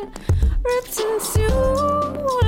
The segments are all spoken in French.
written to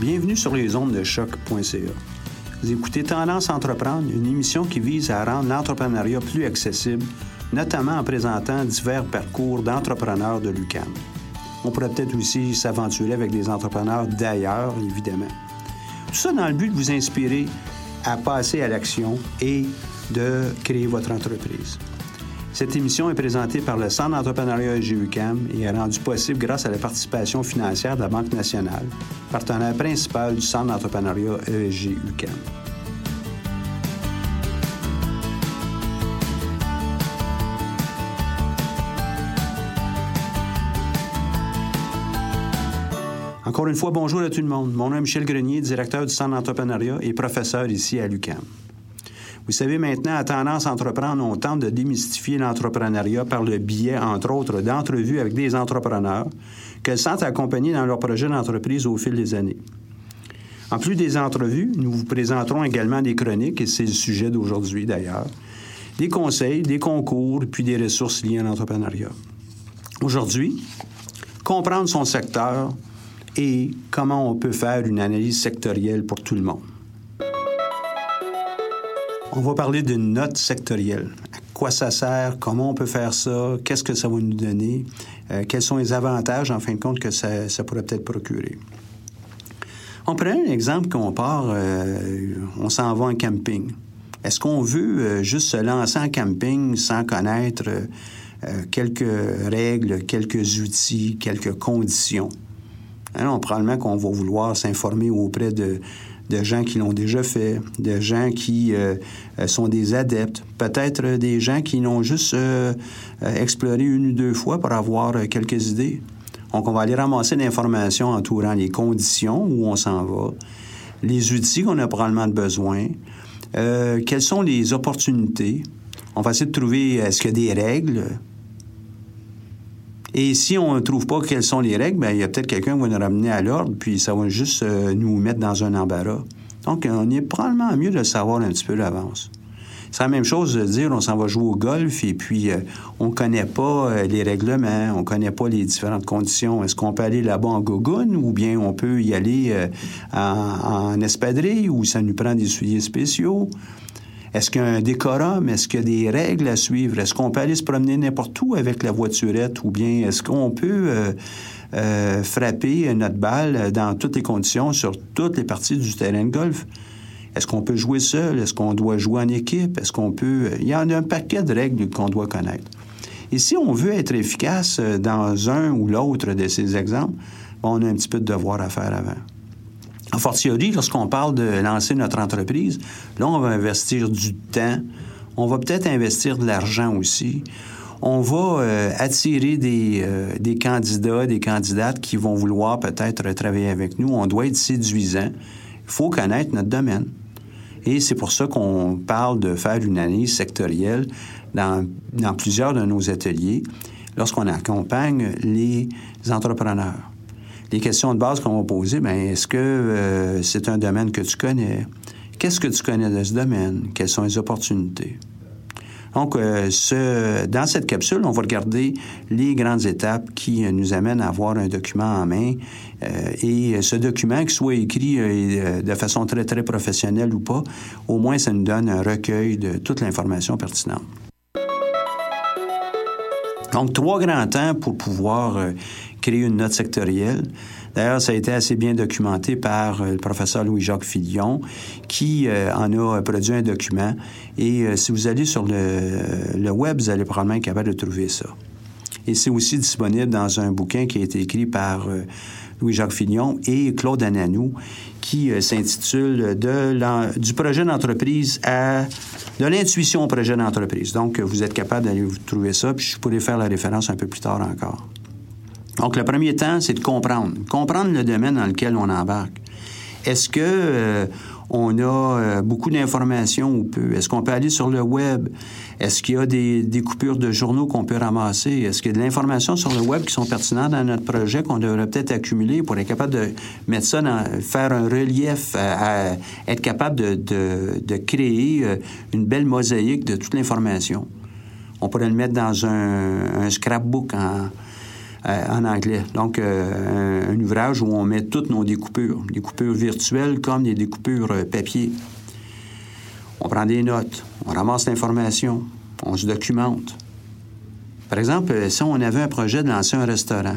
Bienvenue sur les ondes de choc.ca. Vous écoutez Tendance Entreprendre, une émission qui vise à rendre l'entrepreneuriat plus accessible, notamment en présentant divers parcours d'entrepreneurs de l'UQAM. On pourrait peut-être aussi s'aventurer avec des entrepreneurs d'ailleurs, évidemment. Tout ça dans le but de vous inspirer à passer à l'action et de créer votre entreprise. Cette émission est présentée par le Centre d'entrepreneuriat EGUCAM et est rendue possible grâce à la participation financière de la Banque nationale, partenaire principal du Centre d'entrepreneuriat EGUCAM. Encore une fois, bonjour à tout le monde. Mon nom est Michel Grenier, directeur du Centre d'entrepreneuriat et professeur ici à l'UQAM. Vous savez, maintenant, à Tendance Entreprendre, on tente de démystifier l'entrepreneuriat par le biais, entre autres, d'entrevues avec des entrepreneurs que le Centre a accompagnés dans leur projet d'entreprise au fil des années. En plus des entrevues, nous vous présenterons également des chroniques, et c'est le sujet d'aujourd'hui d'ailleurs, des conseils, des concours, puis des ressources liées à l'entrepreneuriat. Aujourd'hui, comprendre son secteur et comment on peut faire une analyse sectorielle pour tout le monde. On va parler d'une note sectorielle. À quoi ça sert? Comment on peut faire ça? Qu'est-ce que ça va nous donner? Euh, quels sont les avantages, en fin de compte, que ça, pourrait peut-être procurer? On prend un exemple qu'on part, euh, on s'en va en camping. Est-ce qu'on veut euh, juste se lancer en camping sans connaître quelques règles, quelques outils, quelques conditions? Hein, non, probablement qu'on va vouloir s'informer auprès de, de gens qui l'ont déjà fait, de gens qui euh, euh, sont des adeptes, peut-être des gens qui l'ont juste euh, exploré une ou deux fois pour avoir quelques idées. Donc, on va aller ramasser l'information entourant les conditions où on s'en va, les outils qu'on a probablement besoin, quelles sont les opportunités. On va essayer de trouver, est-ce qu'il y a des règles? Et si on ne trouve pas quelles sont les règles, bien, il y a peut-être quelqu'un qui va nous ramener à l'ordre, puis ça va juste euh, nous mettre dans un embarras. Donc, on est probablement mieux de savoir un petit peu à l'avance. C'est la même chose de dire on s'en va jouer au golf et puis euh, on connaît pas euh, les règlements, on connaît pas les différentes conditions. Est-ce qu'on peut aller là-bas en gogoune ou bien on peut y aller euh, en, en espadrille ou ça nous prend des souliers spéciaux? Est-ce qu'il y a un décorum? Est-ce qu'il y a des règles à suivre? Est-ce qu'on peut aller se promener n'importe où avec la voiturette? Ou bien est-ce qu'on peut euh, euh, frapper notre balle dans toutes les conditions sur toutes les parties du terrain de golf? Est-ce qu'on peut jouer seul? Est-ce qu'on doit jouer en équipe? Est-ce qu'on peut... Il y a un paquet de règles qu'on doit connaître. Et si on veut être efficace euh, dans un ou l'autre de ces exemples, on a un petit peu de devoir à faire avant. En fortiori, lorsqu'on parle de lancer notre entreprise, là, on va investir du temps. On va peut-être investir de l'argent aussi. on va euh, attirer des, euh, des candidats, des candidates qui vont vouloir peut-être travailler avec nous. On doit être séduisant. Il faut connaître notre domaine. Et c'est pour ça qu'on parle de faire une analyse sectorielle dans, dans plusieurs de nos ateliers lorsqu'on accompagne les entrepreneurs. Les questions de base qu'on va poser, bien, est-ce que euh, c'est un domaine que tu connais? Qu'est-ce que tu connais de ce domaine? Quelles sont les opportunités? Donc, euh, ce, dans cette capsule, on va regarder les grandes étapes qui euh, nous amènent à avoir un document en main. Et ce document, qu'il soit écrit de façon très, très professionnelle ou pas, au moins, ça nous donne un recueil de toute l'information pertinente. Donc, trois grands temps pour pouvoir créer une note sectorielle. D'ailleurs, ça a été assez bien documenté par euh, le professeur Louis-Jacques Filion, qui euh, en a produit un document. Et euh, si vous allez sur le, web, vous allez probablement être capable de trouver ça. Et c'est aussi disponible dans un bouquin qui a été écrit par Louis-Jacques Filion et Claude Ananou, qui s'intitule de du projet d'entreprise à de l'intuition au projet d'entreprise. Donc, vous êtes capable d'aller trouver ça, puis je pourrais faire la référence un peu plus tard encore. Donc, le premier temps, c'est de comprendre. Comprendre le domaine dans lequel on embarque. Est-ce que euh, on a euh, beaucoup d'informations ou peu? Est-ce qu'on peut aller sur le web? Est-ce qu'il y a des, coupures de journaux qu'on peut ramasser? Est-ce qu'il y a de l'information sur le web qui sont pertinentes dans notre projet qu'on devrait peut-être accumuler pour être capable de mettre ça dans, faire un relief, à, être capable de, créer euh, une belle mosaïque de toute l'information? On pourrait le mettre dans un, un scrapbook en, euh, en anglais. Donc, euh, un, ouvrage où on met toutes nos découpures, des coupures virtuelles comme des découpures euh, papier. On prend des notes, on ramasse l'information, on se documente. Par exemple, si on avait un projet de lancer un restaurant,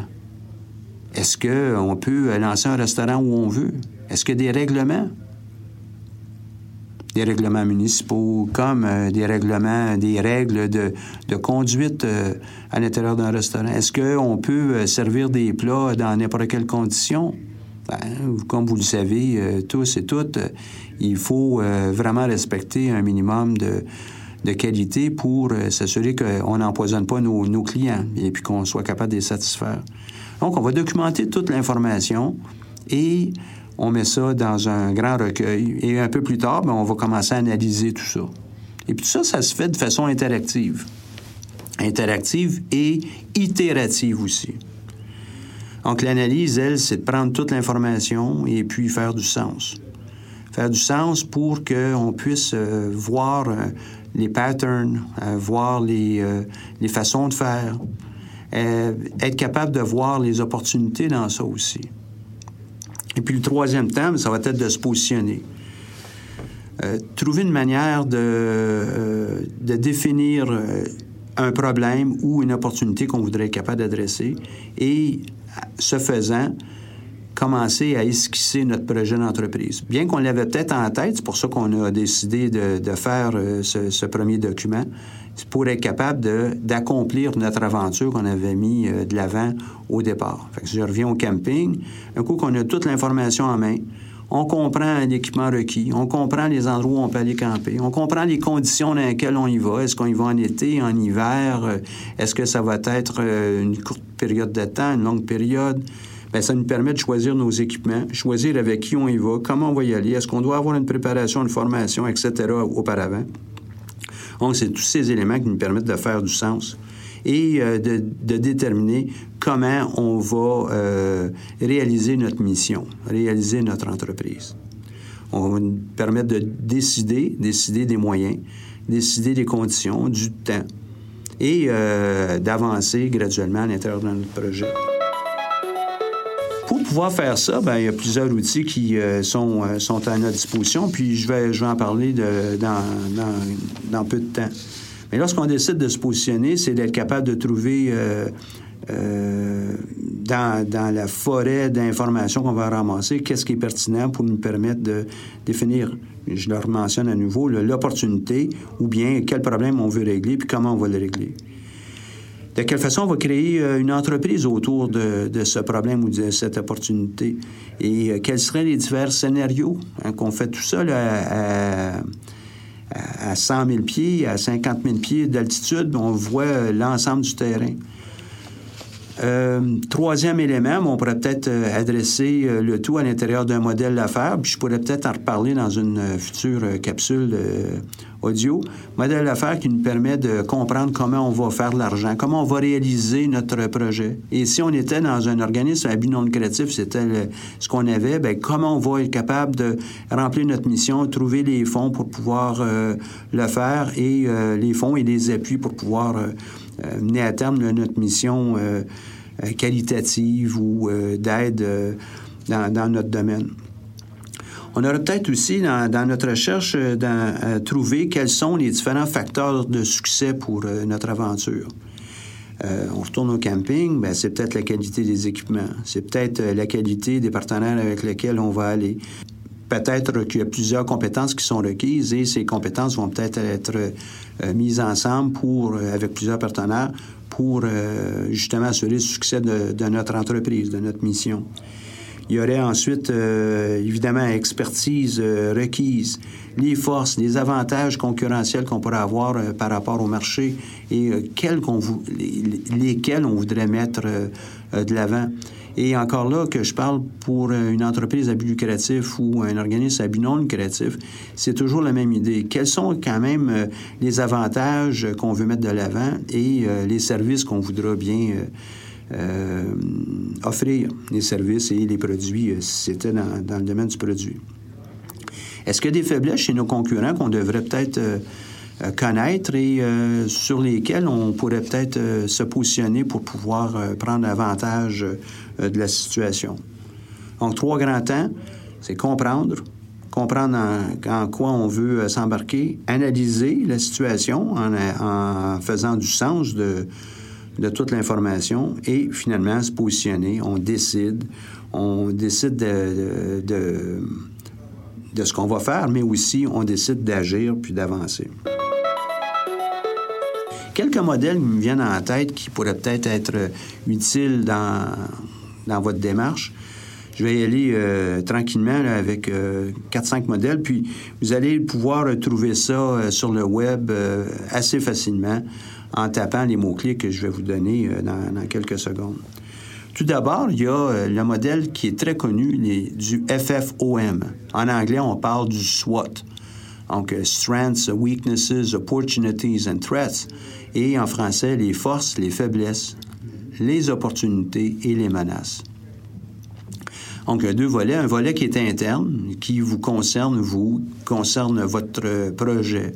est-ce qu'on peut lancer un restaurant où on veut? Est-ce qu'il y a des règlements? Des règlements municipaux, comme euh, des règlements, des règles de, de conduite euh, à l'intérieur d'un restaurant. Est-ce qu'on peut euh, servir des plats dans n'importe quelle condition? Ben, comme vous le savez tous et toutes, il faut vraiment respecter un minimum de, de qualité pour s'assurer qu'on n'empoisonne pas nos, nos, clients et puis qu'on soit capable de les satisfaire. Donc, on va documenter toute l'information et on met ça dans un grand recueil et un peu plus tard, ben, on va commencer à analyser tout ça. Et puis tout ça, ça se fait de façon interactive. Interactive et itérative aussi. Donc l'analyse, elle, c'est de prendre toute l'information et puis faire du sens. Faire du sens pour qu'on puisse euh, voir euh, les patterns, euh, voir les, les, façons de faire, être capable de voir les opportunités dans ça aussi. Et puis le troisième thème, ça va être de se positionner. Euh, trouver une manière de, euh, de définir euh, un problème ou une opportunité qu'on voudrait être capable d'adresser et, ce faisant, commencer à esquisser notre projet d'entreprise. Bien qu'on l'avait peut-être en tête, c'est pour ça qu'on a décidé de, de faire ce, ce, premier document, pour être capable d'accomplir notre aventure qu'on avait mis euh, de l'avant au départ. Fait que si je reviens au camping, un coup qu'on a toute l'information en main, on comprend l'équipement requis, on comprend les endroits où on peut aller camper, on comprend les conditions dans lesquelles on y va. Est-ce qu'on y va en été, en hiver? Euh, est-ce que ça va être euh, une courte période de temps, une longue période? Bien, ça nous permet de choisir nos équipements, choisir avec qui on y va, comment on va y aller, est-ce qu'on doit avoir une préparation, une formation, etc. auparavant. Donc, c'est tous ces éléments qui nous permettent de faire du sens et euh, de, déterminer comment on va euh, réaliser notre mission, réaliser notre entreprise. On va nous permettre de décider, décider des moyens, décider des conditions, du temps et euh, d'avancer graduellement à l'intérieur de notre projet. Pouvoir faire ça, ben, il y a plusieurs outils qui euh, sont, euh, sont à notre disposition, puis je vais, je vais en parler dans, dans, peu de temps. Mais lorsqu'on décide de se positionner, c'est d'être capable de trouver euh, dans, dans, la forêt d'informations qu'on va ramasser, qu'est-ce qui est pertinent pour nous permettre de définir, je le mentionne à nouveau, l'opportunité ou bien quel problème on veut régler, puis comment on va le régler de quelle façon on va créer euh, une entreprise autour de, ce problème ou de cette opportunité? Et euh, quels seraient les divers scénarios hein, qu'on fait tout ça à, à, à 100 000 pieds, à 50 000 pieds d'altitude, on voit l'ensemble du terrain? Euh, troisième élément, on pourrait peut-être euh, adresser euh, le tout à l'intérieur d'un modèle d'affaires, puis je pourrais peut-être en reparler dans une euh, future capsule audio. Modèle d'affaires qui nous permet de comprendre comment on va faire de l'argent, comment on va réaliser notre projet. Et si on était dans un organisme à but non lucratif, c'était ce qu'on avait, ben, comment on va être capable de remplir notre mission, trouver les fonds pour pouvoir le faire et les fonds et les appuis pour pouvoir mener à terme notre mission euh, euh, qualitative ou euh, d'aide euh, dans, notre domaine. On aurait peut-être aussi, dans, notre recherche, euh, dans, euh, trouvé quels sont les différents facteurs de succès pour euh, notre aventure. Euh, on retourne au camping, ben, c'est peut-être la qualité des équipements, c'est peut-être euh, la qualité des partenaires avec lesquels on va aller. Peut-être qu'il y a plusieurs compétences qui sont requises et ces compétences vont peut-être être euh, mises ensemble pour, euh, avec plusieurs partenaires pour euh, justement assurer le succès de, notre entreprise, de notre mission. Il y aurait ensuite, évidemment, expertise requise, les forces, les avantages concurrentiels qu'on pourrait avoir par rapport au marché et lesquels on voudrait mettre de l'avant. Et encore là, que je parle pour une entreprise à but lucratif ou un organisme à but non lucratif, c'est toujours la même idée. Quels sont quand même euh, les avantages qu'on veut mettre de l'avant et euh, les services qu'on voudra bien euh, offrir, les services et les produits, si c'était dans, le domaine du produit. Est-ce qu'il y a des faiblesses chez nos concurrents qu'on devrait peut-être connaître et sur lesquelles on pourrait peut-être se positionner pour pouvoir prendre avantage de la situation? Donc, trois grands temps, c'est comprendre, comprendre en, quoi on veut euh, s'embarquer, analyser la situation en, faisant du sens de, de toute l'information et finalement se positionner. On décide, on décide de, de, de, ce qu'on va faire, mais aussi on décide d'agir puis d'avancer. Quelques modèles me viennent en tête qui pourraient peut-être être utiles dans, dans votre démarche. Je vais y aller euh, tranquillement avec euh, 4-5 modèles, puis vous allez pouvoir trouver ça euh, sur le web euh, assez facilement en tapant les mots-clés que je vais vous donner dans, quelques secondes. Tout d'abord, il y a le modèle qui est très connu, du FFOM. En anglais, on parle du SWOT. Donc, Strengths, Weaknesses, Opportunities and Threats. Et en français, les forces, les faiblesses, les opportunités et les menaces. Donc, a deux volets. Un volet qui est interne, qui vous concerne, vous, concerne votre projet,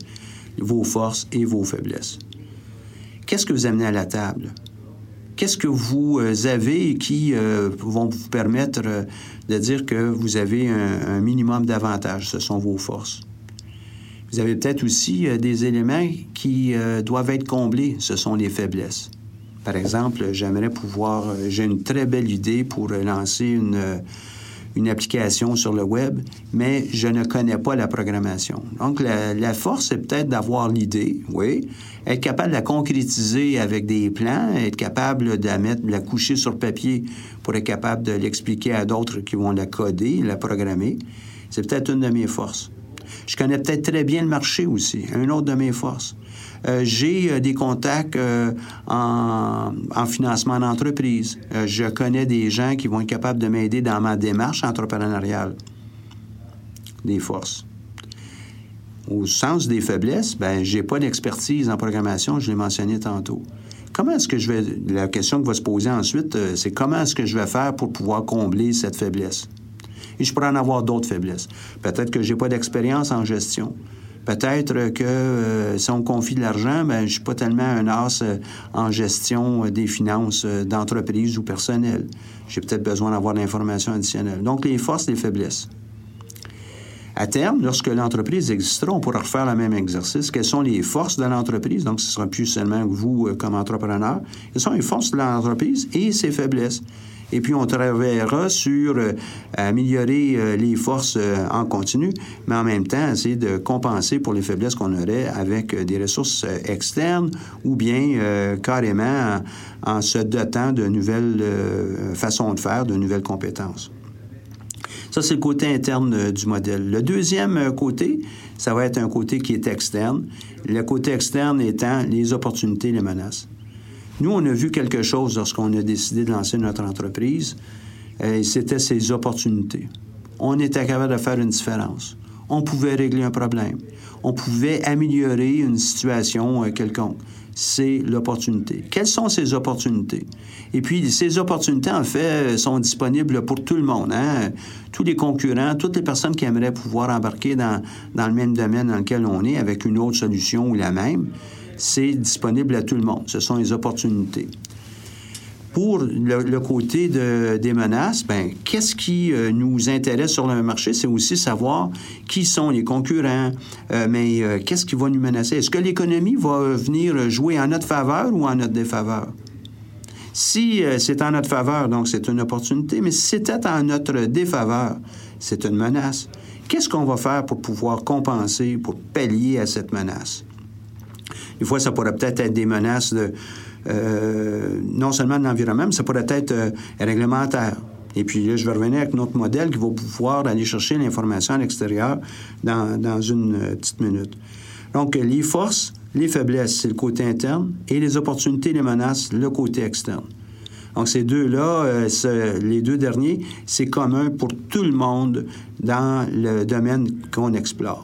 vos forces et vos faiblesses. Qu'est-ce que vous amenez à la table? Qu'est-ce que vous euh, avez qui euh, vont vous permettre euh, de dire que vous avez un, minimum d'avantages? Ce sont vos forces. Vous avez peut-être aussi euh, des éléments qui euh, doivent être comblés. Ce sont les faiblesses. Par exemple, j'aimerais pouvoir... euh, J'ai une très belle idée pour euh, lancer une, euh, une application sur le web, mais je ne connais pas la programmation. Donc, la, la force, c'est peut-être d'avoir l'idée, oui, être capable de la concrétiser avec des plans, être capable de la mettre, de la coucher sur papier pour être capable de l'expliquer à d'autres qui vont la coder, la programmer. C'est peut-être une de mes forces. Je connais peut-être très bien le marché aussi, une autre de mes forces. Euh, j'ai euh, des contacts euh, en, en financement d'entreprise. Je connais des gens qui vont être capables de m'aider dans ma démarche entrepreneuriale. Des forces. Au sens des faiblesses, ben j'ai pas d'expertise en programmation, je l'ai mentionné tantôt. Comment est-ce que je vais la question qui va se poser ensuite, c'est comment est-ce que je vais faire pour pouvoir combler cette faiblesse? Et je pourrais en avoir d'autres faiblesses. Peut-être que j'ai pas d'expérience en gestion. Peut-être que euh, si on confie de l'argent, ben, je suis pas tellement un as euh, en gestion euh, des finances d'entreprise ou personnelle. J'ai peut-être besoin d'avoir de l'information additionnelle. Donc, les forces, les faiblesses. À terme, lorsque l'entreprise existera, on pourra refaire le même exercice. Quelles sont les forces de l'entreprise? Donc, ce ne sera plus seulement vous comme entrepreneur. Quelles sont les forces de l'entreprise et ses faiblesses? Et puis, on travaillera sur euh, améliorer euh, les forces euh, en continu, mais en même temps, essayer de compenser pour les faiblesses qu'on aurait avec des ressources externes ou bien carrément en, en se dotant de nouvelles façons de faire, de nouvelles compétences. Ça, c'est le côté interne du modèle. Le deuxième côté, ça va être un côté qui est externe. Le côté externe étant les opportunités, les menaces. Nous, on a vu quelque chose lorsqu'on a décidé de lancer notre entreprise, et c'était ces opportunités. On était capable de faire une différence. On pouvait régler un problème. On pouvait améliorer une situation euh, quelconque c'est l'opportunité. Quelles sont ces opportunités? Et puis, ces opportunités, en fait, sont disponibles pour tout le monde. Hein? Tous les concurrents, toutes les personnes qui aimeraient pouvoir embarquer dans, dans le même domaine dans lequel on est avec une autre solution ou la même, c'est disponible à tout le monde. Ce sont les opportunités pour le, côté de, des menaces, ben, qu'est-ce qui euh, nous intéresse sur le marché? C'est aussi savoir qui sont les concurrents, euh, mais euh, qu'est-ce qui va nous menacer? Est-ce que l'économie va venir jouer en notre faveur ou en notre défaveur? Si c'est en notre faveur, donc c'est une opportunité, mais si c'était en notre défaveur, c'est une menace. Qu'est-ce qu'on va faire pour pouvoir compenser, pour pallier à cette menace? Des fois, ça pourrait peut-être être des menaces de, euh, non seulement de l'environnement, mais ça pourrait être euh, réglementaire. Et puis là, je vais revenir avec notre modèle qui va pouvoir aller chercher l'information à l'extérieur dans, dans, une euh, petite minute. Donc, les forces, les faiblesses, c'est le côté interne, et les opportunités, les menaces, le côté externe. Donc, ces deux-là, les deux derniers, c'est commun pour tout le monde dans le domaine qu'on explore.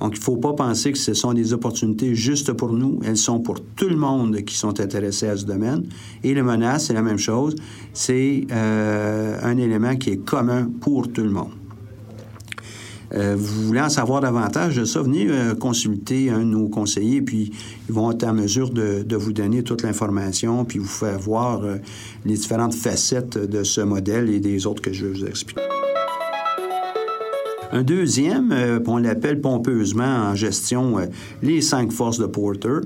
Donc, il ne faut pas penser que ce sont des opportunités juste pour nous. Elles sont pour tout le monde qui sont intéressés à ce domaine. Et les menaces, c'est la même chose. C'est euh, un élément qui est commun pour tout le monde. Euh, vous voulez en savoir davantage de ça, venez euh, consulter un de nos conseillers, puis ils vont être en mesure de, de vous donner toute l'information, puis vous faire voir les différentes facettes de ce modèle et des autres que je vais vous expliquer. Un deuxième, euh, on l'appelle pompeusement en gestion euh, les cinq forces de Porter.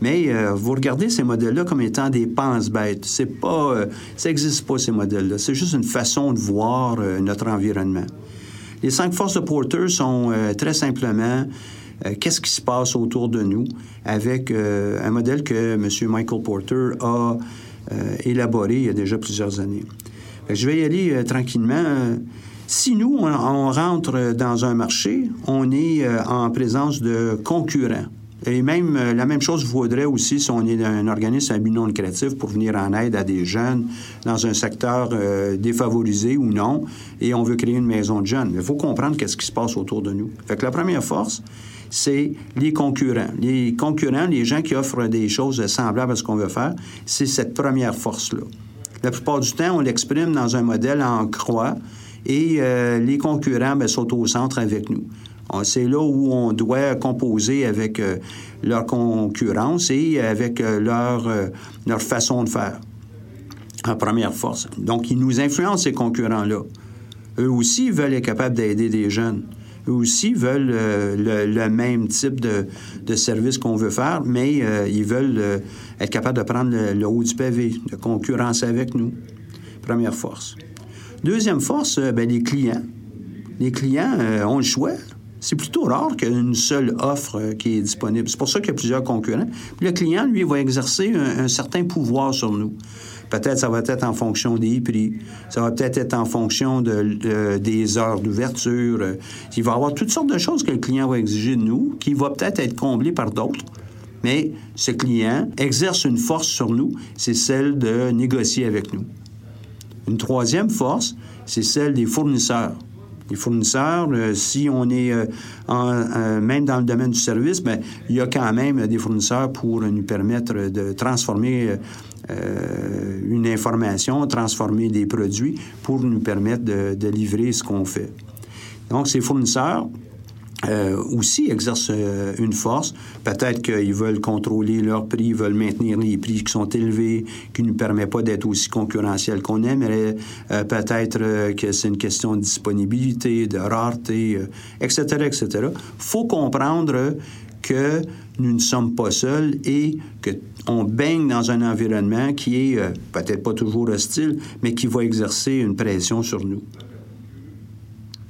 Mais euh, vous regardez ces modèles-là comme étant des pense-bêtes. C'est pas, ça n'existe pas ces modèles-là. C'est juste une façon de voir notre environnement. Les cinq forces de Porter sont très simplement qu'est-ce qui se passe autour de nous avec un modèle que M. Michael Porter a élaboré il y a déjà plusieurs années. je vais y aller tranquillement. Si nous, on, rentre dans un marché, on est euh, en présence de concurrents. Et même euh, la même chose vaudrait aussi si on est un organisme à but non lucratif pour venir en aide à des jeunes dans un secteur euh, défavorisé ou non, et on veut créer une maison de jeunes. il faut comprendre qu'est-ce qui se passe autour de nous. Fait que la première force, c'est les concurrents. Les concurrents, les gens qui offrent des choses semblables à ce qu'on veut faire, c'est cette première force-là. La plupart du temps, on l'exprime dans un modèle en croix et euh, les concurrents ben, sont au centre avec nous. C'est là où on doit composer avec euh, leur concurrence et avec euh, leur, leur façon de faire en première force. Donc, ils nous influencent, ces concurrents-là. Eux aussi veulent être capables d'aider des jeunes. Eux aussi veulent le, même type de, de service qu'on veut faire, mais ils veulent être capables de prendre le, le, haut du pavé, de concurrence avec nous. Première force. Deuxième force, euh, ben, les clients. Les clients euh, ont le choix. C'est plutôt rare qu'une seule offre euh, qui est disponible. C'est pour ça qu'il y a plusieurs concurrents. le client, lui, va exercer un, certain pouvoir sur nous. Peut-être ça va être en fonction des prix, ça va peut-être être en fonction de, des heures d'ouverture. Il va y avoir toutes sortes de choses que le client va exiger de nous, qui va peut-être être comblé par d'autres. Mais ce client exerce une force sur nous, c'est celle de négocier avec nous. Une troisième force, c'est celle des fournisseurs. Les fournisseurs, euh, si on est euh, euh, même dans le domaine du service, bien, il y a quand même des fournisseurs pour nous permettre de transformer une information, transformer des produits pour nous permettre de livrer ce qu'on fait. Donc, ces fournisseurs, euh, aussi exercent euh, une force. Peut-être qu'ils veulent contrôler leurs prix, ils veulent maintenir les prix qui sont élevés, qui ne nous permettent pas d'être aussi concurrentiels qu'on aimerait. Euh, peut-être que c'est une question de disponibilité, de rareté, etc., etc. faut comprendre que nous ne sommes pas seuls et qu'on baigne dans un environnement qui est peut-être pas toujours hostile, mais qui va exercer une pression sur nous.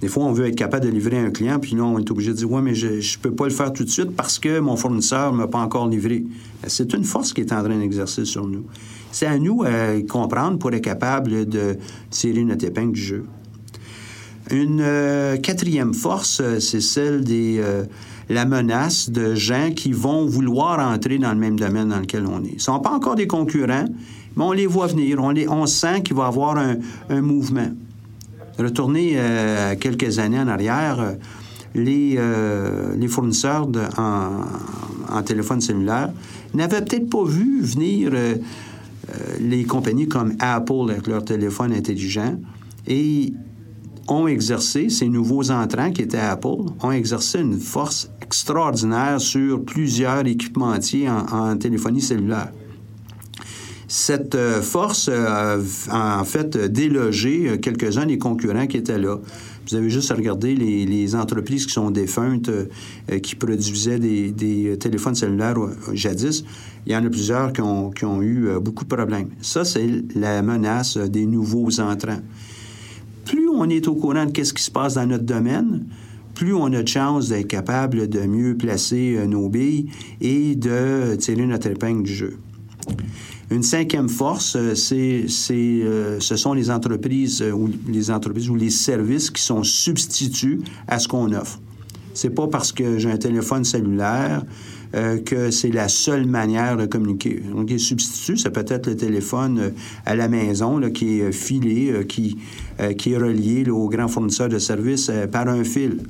Des fois, on veut être capable de livrer un client, puis là, on est obligé de dire Ouais, mais je ne peux pas le faire tout de suite parce que mon fournisseur ne m'a pas encore livré. Ben, c'est une force qui est en train d'exercer sur nous. C'est à nous à comprendre pour être capable de tirer notre épingle du jeu. Une euh, quatrième force, euh, c'est celle euh, la menace de gens qui vont vouloir entrer dans le même domaine dans lequel on est. Ils ne sont pas encore des concurrents, mais on les voit venir. On, les, sent qu'il va y avoir un mouvement. Retourner euh, quelques années en arrière, euh, les, euh, les fournisseurs de, en, téléphone cellulaire n'avaient peut-être pas vu venir les compagnies comme Apple avec leur téléphone intelligent et ont exercé, ces nouveaux entrants qui étaient Apple, ont exercé une force extraordinaire sur plusieurs équipementiers en, en téléphonie cellulaire. Cette euh, force euh, a en fait délogé euh, quelques-uns des concurrents qui étaient là. Vous avez juste à regarder les, entreprises qui sont défuntes, qui produisaient des, téléphones cellulaires jadis. Il y en a plusieurs qui ont, eu beaucoup de problèmes. Ça, c'est la menace des nouveaux entrants. Plus on est au courant de ce qui se passe dans notre domaine, plus on a de chances d'être capable de mieux placer nos billes et de tirer notre épingle du jeu. Une cinquième force, euh, c'est, c'est, euh, ce sont les entreprises euh, ou les entreprises ou les services qui sont substituts à ce qu'on offre. C'est pas parce que j'ai un téléphone cellulaire que c'est la seule manière de communiquer. Donc, les substituts, ça peut être le téléphone à la maison qui est filé, qui, qui est relié là, au grand fournisseur de services par un fil.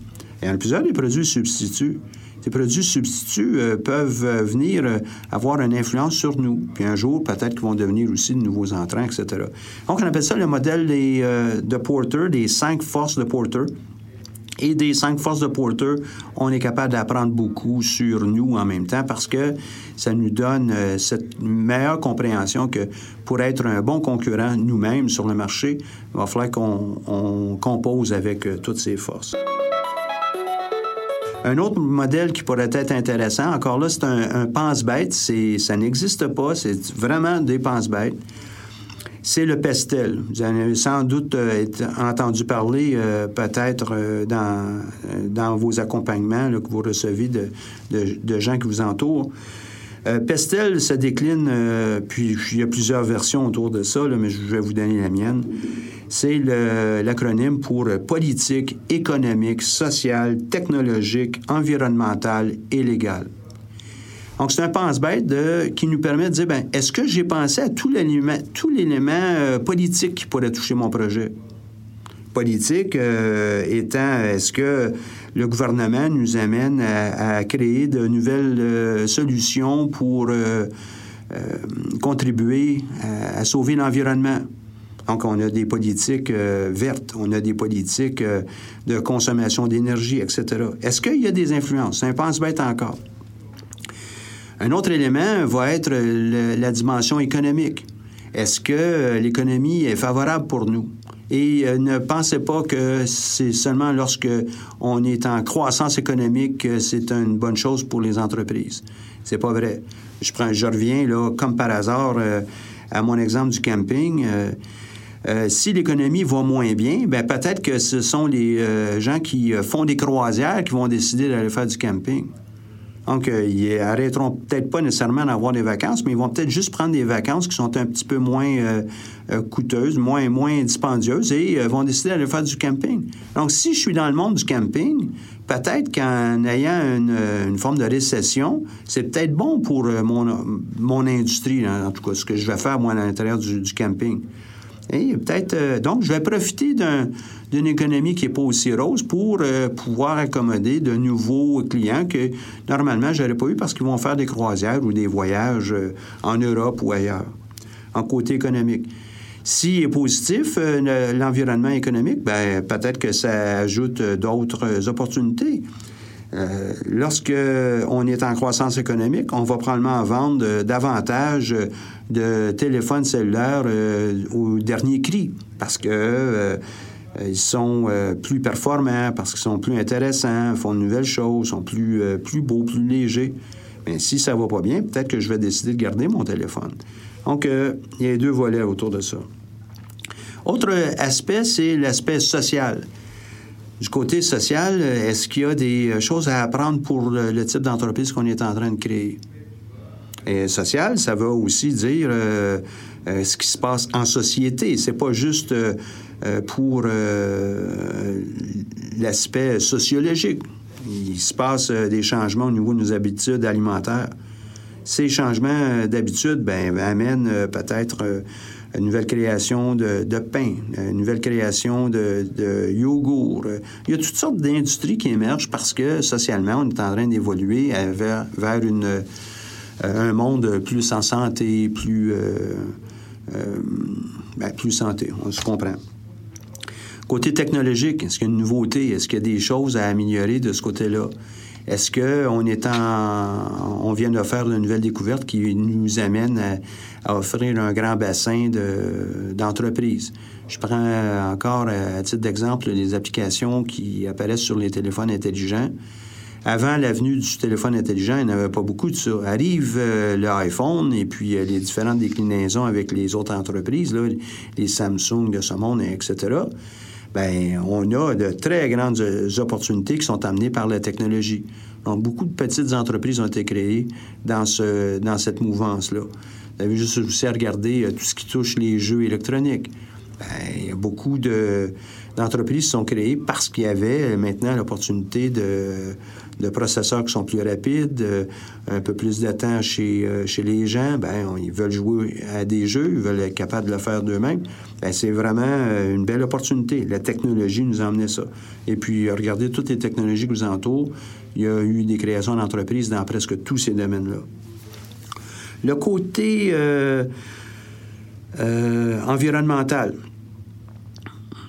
Il y a plusieurs des produits substituts. Ces produits substituts euh, peuvent euh, venir euh, avoir une influence sur nous. Puis un jour, peut-être qu'ils vont devenir aussi de nouveaux entrants, etc. Donc, on appelle ça le modèle des, de Porter, des cinq forces de Porter. Et des cinq forces de Porter, on est capable d'apprendre beaucoup sur nous en même temps parce que ça nous donne cette meilleure compréhension que pour être un bon concurrent nous-mêmes sur le marché, il va falloir qu'on on compose avec toutes ces forces. Un autre modèle qui pourrait être intéressant, encore là, c'est un, un pense-bête. Ça n'existe pas, c'est vraiment des pense-bêtes. C'est le pestel. Vous en avez sans doute euh, entendu parler euh, peut-être euh, dans, dans vos accompagnements que vous recevez de- de gens qui vous entourent. Euh, pestel se décline, euh, puis il y a plusieurs versions autour de ça, mais je vais vous donner la mienne. C'est l'acronyme pour politique, économique, sociale, technologique, environnementale et légale. Donc, c'est un pense-bête qui nous permet de dire, ben, est-ce que j'ai pensé à tout l'élément, l'élément euh, politique qui pourrait toucher mon projet? Politique étant, est-ce que le gouvernement nous amène à, créer de nouvelles euh, solutions pour euh, euh, contribuer à, sauver l'environnement? Donc, on a des politiques vertes, on a des politiques de consommation d'énergie, etc. Est-ce qu'il y a des influences? Un pense-bête encore. Un autre élément va être le- la dimension économique. Est-ce que l'économie est favorable pour nous? Et euh, ne pensez pas que c'est seulement lorsque on est en croissance économique que c'est une bonne chose pour les entreprises. C'est pas vrai. Je prends, je reviens là, comme par hasard, euh, à mon exemple du camping. Euh, si l'économie va moins bien, ben peut-être que ce sont les gens qui font des croisières qui vont décider d'aller faire du camping. Donc, euh, ils arrêteront peut-être pas nécessairement d'avoir des vacances, mais ils vont peut-être juste prendre des vacances qui sont un petit peu moins euh, euh, coûteuses, moins, moins dispendieuses et vont décider d'aller faire du camping. Donc, si je suis dans le monde du camping, peut-être qu'en ayant une, forme de récession, c'est peut-être bon pour mon, mon industrie, en tout cas, ce que je vais faire, moi, à l'intérieur du camping. Et peut-être, euh, donc, je vais profiter d'un- d'une économie qui n'est pas aussi rose pour euh, pouvoir accommoder de nouveaux clients que normalement, je n'aurais pas eu parce qu'ils vont faire des croisières ou des voyages euh, en Europe ou ailleurs, en côté économique. S'il est positif, le- l'environnement économique, ben, peut-être que ça ajoute d'autres opportunités. Euh, lorsque on est en croissance économique, on va probablement vendre davantage de téléphones cellulaires euh, au dernier cri parce que euh, ils sont euh, plus performants, parce qu'ils sont plus intéressants, font de nouvelles choses, sont plus, plus beaux, plus légers. Mais si ça va pas bien, peut-être que je vais décider de garder mon téléphone. Donc, il y a deux volets autour de ça. Autre aspect, c'est l'aspect social. Du côté social, est-ce qu'il y a des choses à apprendre pour le type d'entreprise qu'on est en train de créer? Et social, ça va aussi dire, euh, euh, ce qui se passe en société. C'est pas juste euh, pour l'aspect sociologique. Il se passe des changements au niveau de nos habitudes alimentaires. Ces changements d'habitude ben, amènent peut-être une nouvelle création de, pain, une nouvelle création de, yogourt. Il y a toutes sortes d'industries qui émergent parce que socialement, on est en train d'évoluer vers, vers une, un monde plus en santé, plus, euh, euh, ben, plus santé, on se comprend. Côté technologique, est-ce qu'il y a une nouveauté? Est-ce qu'il y a des choses à améliorer de ce côté-là? Est-ce qu'on est en, on vient de faire de nouvelles découvertes qui nous amènent à, offrir un grand bassin de- d'entreprises? Je prends encore à titre d'exemple les applications qui apparaissent sur les téléphones intelligents. Avant l'avenue du téléphone intelligent, il n'y avait pas beaucoup de ça. Arrive euh, l'iPhone et puis euh, les différentes déclinaisons avec les autres entreprises, les Samsung de ce monde, etc. Ben, on a de très grandes euh, opportunités qui sont amenées par la technologie. Donc, beaucoup de petites entreprises ont été créées dans, ce, dans cette mouvance-là. Vous avez juste aussi à regarder euh, tout ce qui touche les jeux électroniques. Ben, il y a beaucoup de, d'entreprises qui sont créées parce qu'il y avait maintenant l'opportunité de, de processeurs qui sont plus rapides, euh, un peu plus de temps chez, euh, chez les gens. Ben, ils veulent jouer à des jeux, ils veulent être capables de le faire d'eux-mêmes. Ben, c'est vraiment euh, une belle opportunité. La technologie nous a amené ça. Et puis, regardez toutes les technologies qui nous entourent. Il y a eu des créations d'entreprises dans presque tous ces domaines-là. Le côté environnemental.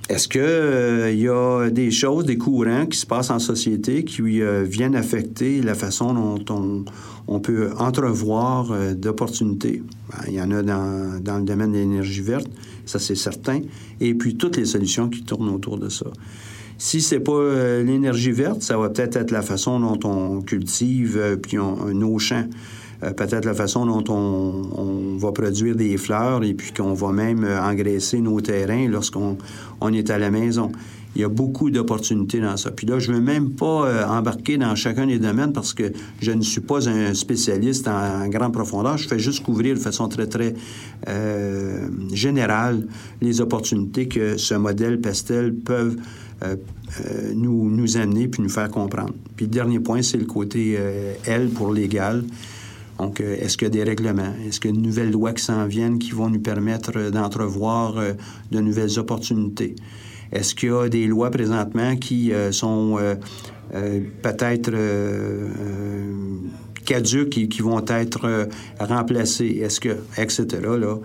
Est-ce qu'il il y a des choses, des courants qui se passent en société qui euh, viennent affecter la façon dont on, peut entrevoir euh, d'opportunités? Ben, il y en a dans, dans le domaine de l'énergie verte, ça c'est certain, et puis toutes les solutions qui tournent autour de ça. Si c'est pas euh, l'énergie verte, ça va peut-être être la façon dont on cultive euh, puis on- nos champs. Euh, peut-être la façon dont on, va produire des fleurs et puis qu'on va même euh, engraisser nos terrains lorsqu'on on est à la maison. Il y a beaucoup d'opportunités dans ça. Puis là, je ne veux même pas euh, embarquer dans chacun des domaines parce que je ne suis pas un spécialiste en, grande profondeur. Je fais juste couvrir de façon très, très générale les opportunités que ce modèle euh, euh, nous, nous amener puis nous faire comprendre. Puis le dernier point, c'est le côté L pour légal. Donc, euh, est-ce qu'il y a des règlements? Est-ce qu'il y a de nouvelles lois qui s'en viennent qui vont nous permettre euh, d'entrevoir euh, de nouvelles opportunités? Est-ce qu'il y a des lois présentement qui sont peut-être caduques et qui vont être remplacées? Est-ce que, etc. Là,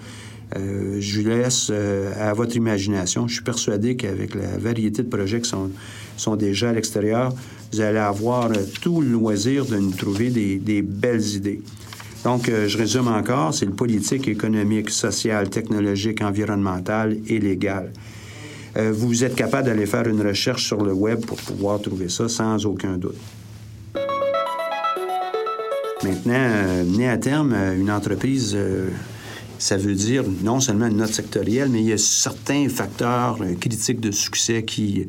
je laisse euh, à votre imagination. Je suis persuadé qu'avec la variété de projets qui sont déjà à l'extérieur, vous allez avoir euh, tout le loisir de nous trouver des, belles idées. Donc, euh, je résume encore, c'est le politique, économique, social, technologique, environnemental et légal. Euh, vous êtes capable d'aller faire une recherche sur le web pour pouvoir trouver ça sans aucun doute. Maintenant, mener à terme une entreprise, ça veut dire non seulement une note sectorielle, mais il y a certains facteurs critiques de succès qui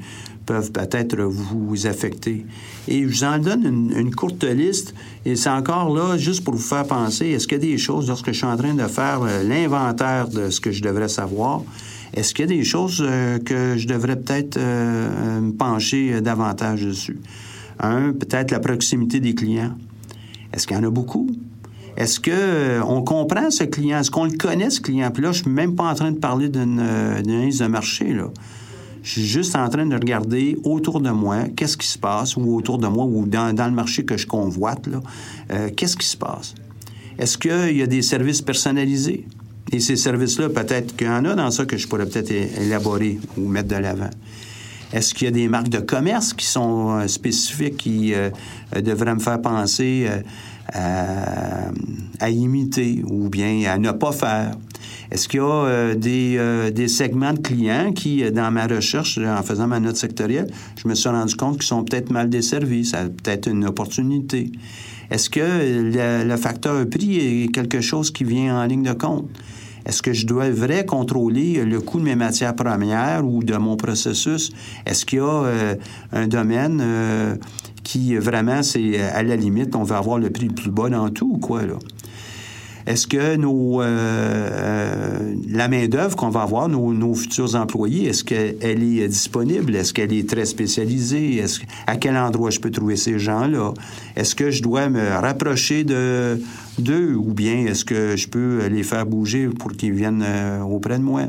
peuvent peut-être vous affecter. Et je vous en donne une, courte liste, et c'est encore là juste pour vous faire penser, est-ce qu'il y a des choses, lorsque je suis en train de faire euh, l'inventaire de ce que je devrais savoir, est-ce qu'il y a des choses euh, que je devrais peut-être euh, me pencher davantage dessus? Un, peut-être la proximité des clients. Est-ce qu'il y en a beaucoup? Est-ce que euh, on comprend ce client? Est-ce qu'on le connaît, ce client? Puis là, je suis même pas en train de parler d'une d'une analyse de marché, là. Je suis juste en train de regarder autour de moi qu'est-ce qui se passe, ou autour de moi, ou dans, le marché que je convoite, euh, qu'est-ce qui se passe? Est-ce qu'il y a des services personnalisés? Et ces services-là, peut-être qu'il y en a dans ça que je pourrais peut-être élaborer ou mettre de l'avant. Est-ce qu'il y a des marques de commerce qui sont euh, spécifiques qui euh, euh, devraient me faire penser euh, à imiter ou bien à ne pas faire? Est-ce qu'il y a euh, des, euh, des segments de clients qui, euh, dans ma recherche, en faisant ma note sectorielle, je me suis rendu compte qu'ils sont peut-être mal desservis? Ça a peut-être une opportunité. Est-ce que le, facteur prix est quelque chose qui vient en ligne de compte? Est-ce que je devrais contrôler le coût de mes matières premières ou de mon processus? Est-ce qu'il y a un domaine qui vraiment, c'est à la limite, on veut avoir le prix le plus bas dans tout ou quoi, là? Est-ce que nos, euh, euh, la main-d'œuvre qu'on va avoir, nos, futurs employés, est-ce qu'elle est disponible? Est-ce qu'elle est très spécialisée? À quel endroit je peux trouver ces gens-là? Est-ce que je dois me rapprocher de, d'eux ou bien est-ce que je peux les faire bouger pour qu'ils viennent euh, auprès de moi?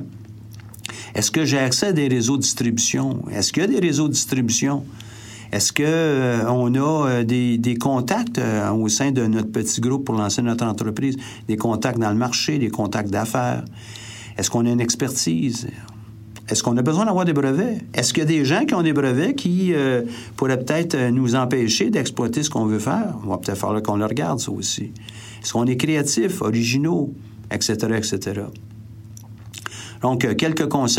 Est-ce que j'ai accès à des réseaux de distribution? Est-ce qu'il y a des réseaux de distribution? Est-ce que euh, on a euh, des, contacts euh, au sein de notre petit groupe pour lancer notre entreprise, des contacts dans le marché, des contacts d'affaires? Est-ce qu'on a une expertise? Est-ce qu'on a besoin d'avoir des brevets? Est-ce qu'il y a des gens qui ont des brevets qui euh, pourraient peut-être nous empêcher d'exploiter ce qu'on veut faire? On va peut-être falloir qu'on le regarde, ça aussi. Est-ce qu'on est créatif, originaux, etc., etc.? Donc, quelques conseils